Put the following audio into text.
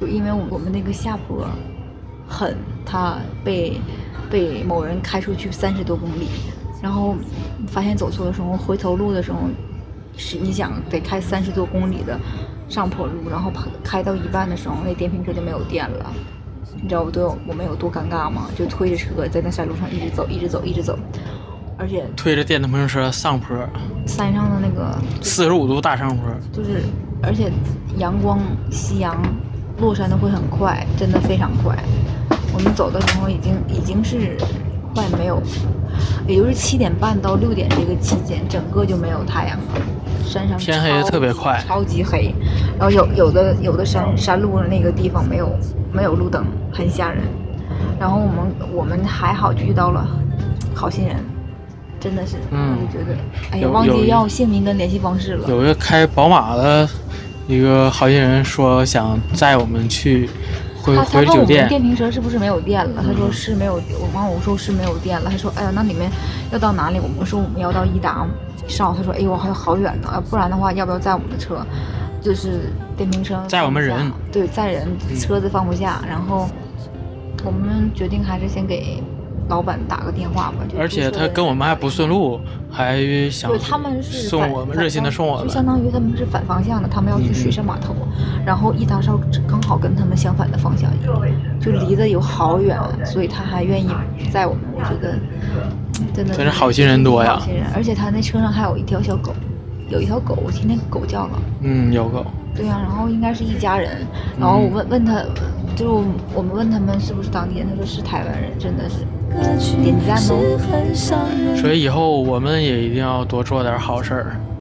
就因为我们那个下坡狠，他被被某人开出去三十多公里，然后发现走错的时候，回头路的时候，是你想得开三十多公里的上坡路，然后开到一半的时候，那电瓶车就没有电了。你知道我都有我们有多尴尬吗？就推着车在那山路上一直走，一直走，一直走，而且推着电动自行车上坡，山上的那个四十五度大上坡，就是而且阳光夕阳落山的会很快，真的非常快。我们走的时候已经已经是快没有，也就是七点半到六点这个期间，整个就没有太阳了。山上天黑的特别快，超级黑。然后有有的有的山山路的那个地方没有没有路灯，很吓人。然后我们我们还好遇到了好心人，真的是，嗯，我就觉得，哎呀，忘记要姓名跟联系方式了。有一个开宝马的一个好心人说想载我们去。他他问我们电瓶车是不是没有电了？他说是没有，我妈我说是没有电了。他说哎呀，那你们要到哪里？我们说我们要到伊达邵。他说哎呦，还有好远呢，不然的话要不要载我们的车？就是电瓶车载我们人，对，载人车子放不下。然后我们决定还是先给。老板打个电话吧，而且他跟我们还不顺路，还想对他们是送我们热心的送我们，就相当于他们是反方向的，他们要去水上码头，然后一达少刚好跟他们相反的方向，就离得有好远，所以他还愿意载我们，我觉得真的真是好心人多呀，好心人，而且他那车上还有一条小狗，有一条狗，我听那狗叫了，嗯，有狗，对呀，然后应该是一家人，然后我问问他，就我们问他们是不是当地人，他说是台湾人，真的是。点赞哦！所以以后我们也一定要多做点好事儿。